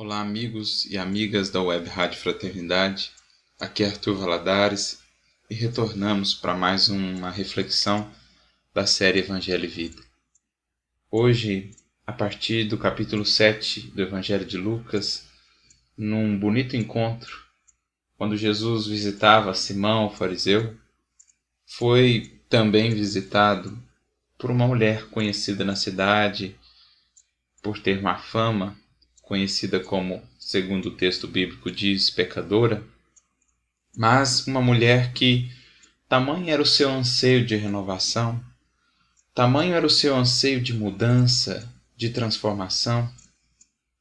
Olá, amigos e amigas da Web Rádio Fraternidade. Aqui é Arthur Valadares e retornamos para mais uma reflexão da série Evangelho e Vida. Hoje, a partir do capítulo 7 do Evangelho de Lucas, num bonito encontro, quando Jesus visitava Simão, o fariseu, foi também visitado por uma mulher conhecida na cidade por ter má fama conhecida como, segundo o texto bíblico diz, pecadora, mas uma mulher que tamanho era o seu anseio de renovação, tamanho era o seu anseio de mudança, de transformação,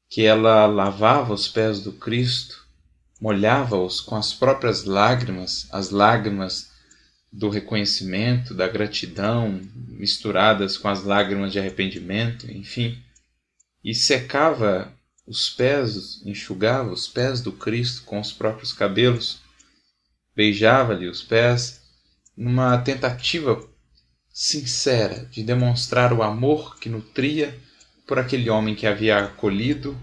que ela lavava os pés do Cristo, molhava-os com as próprias lágrimas, as lágrimas do reconhecimento, da gratidão, misturadas com as lágrimas de arrependimento, enfim, e secava os pés, enxugava os pés do Cristo com os próprios cabelos, beijava-lhe os pés, numa tentativa sincera de demonstrar o amor que nutria por aquele homem que havia acolhido,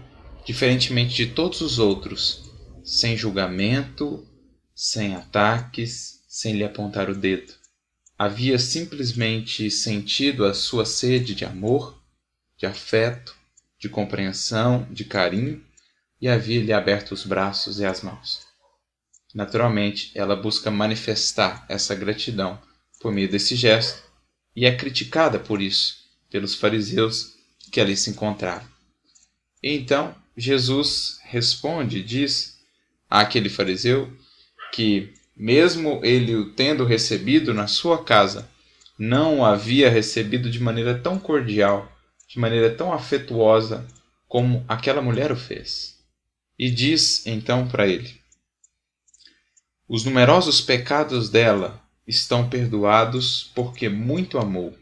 diferentemente de todos os outros, sem julgamento, sem ataques, sem lhe apontar o dedo. Havia simplesmente sentido a sua sede de amor, de afeto, de compreensão, de carinho, e havia-lhe aberto os braços e as mãos. Naturalmente, ela busca manifestar essa gratidão por meio desse gesto e é criticada por isso pelos fariseus que ali se encontraram. E então, Jesus responde e diz àquele fariseu que, mesmo ele o tendo recebido na sua casa, não o havia recebido de maneira tão cordial de maneira tão afetuosa como aquela mulher o fez. E diz então para ele: Os numerosos pecados dela estão perdoados porque muito amou,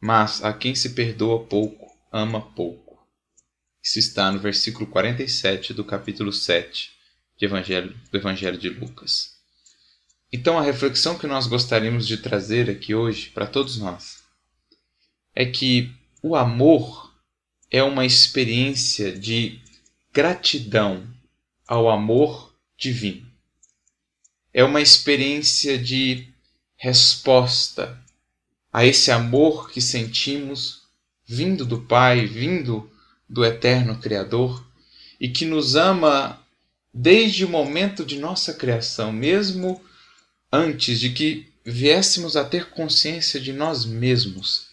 mas a quem se perdoa pouco, ama pouco. Isso está no versículo 47 do capítulo 7 Evangelho, do Evangelho de Lucas. Então, a reflexão que nós gostaríamos de trazer aqui hoje para todos nós é que o amor é uma experiência de gratidão ao amor divino. É uma experiência de resposta a esse amor que sentimos vindo do Pai, vindo do eterno Criador e que nos ama desde o momento de nossa criação, mesmo antes de que viéssemos a ter consciência de nós mesmos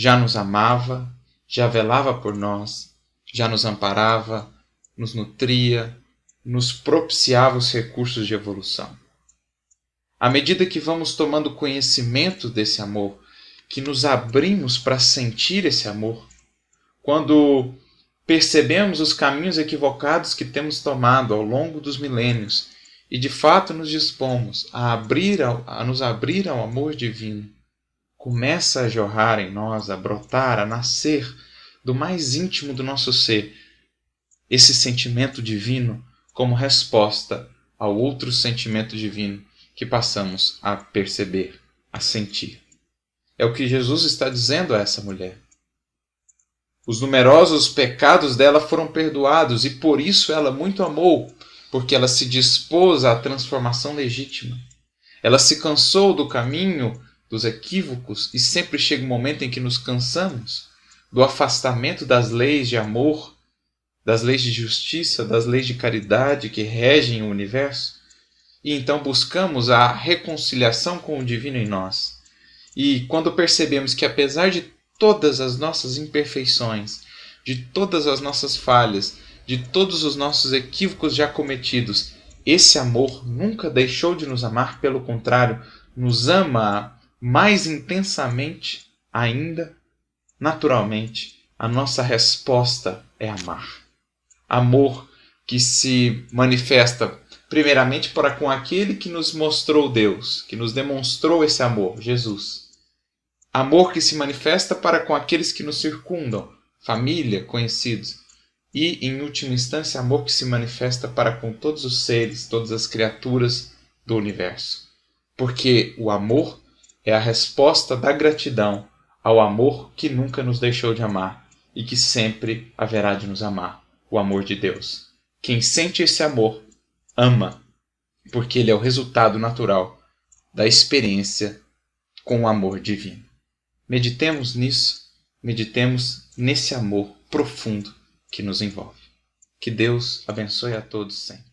já nos amava, já velava por nós, já nos amparava, nos nutria, nos propiciava os recursos de evolução. À medida que vamos tomando conhecimento desse amor, que nos abrimos para sentir esse amor, quando percebemos os caminhos equivocados que temos tomado ao longo dos milênios e de fato nos dispomos a abrir ao, a nos abrir ao amor divino, começa a jorrar em nós, a brotar, a nascer do mais íntimo do nosso ser, esse sentimento divino como resposta ao outro sentimento divino que passamos a perceber, a sentir. É o que Jesus está dizendo a essa mulher. Os numerosos pecados dela foram perdoados e por isso ela muito amou, porque ela se dispôs à transformação legítima. Ela se cansou do caminho dos equívocos e sempre chega um momento em que nos cansamos do afastamento das leis de amor, das leis de justiça, das leis de caridade que regem o universo, e então buscamos a reconciliação com o divino em nós. E quando percebemos que apesar de todas as nossas imperfeições, de todas as nossas falhas, de todos os nossos equívocos já cometidos, esse amor nunca deixou de nos amar, pelo contrário, nos ama mais intensamente ainda, naturalmente, a nossa resposta é amar. Amor que se manifesta primeiramente para com aquele que nos mostrou Deus, que nos demonstrou esse amor, Jesus. Amor que se manifesta para com aqueles que nos circundam, família, conhecidos. E, em última instância, amor que se manifesta para com todos os seres, todas as criaturas do universo. Porque o amor é a resposta da gratidão ao amor que nunca nos deixou de amar e que sempre haverá de nos amar. o amor de Deus. Quem sente esse amor ama, porque ele é o resultado natural da experiência com o amor divino. Meditemos nisso, meditemos nesse amor profundo que nos envolve. Que Deus abençoe a todos sempre.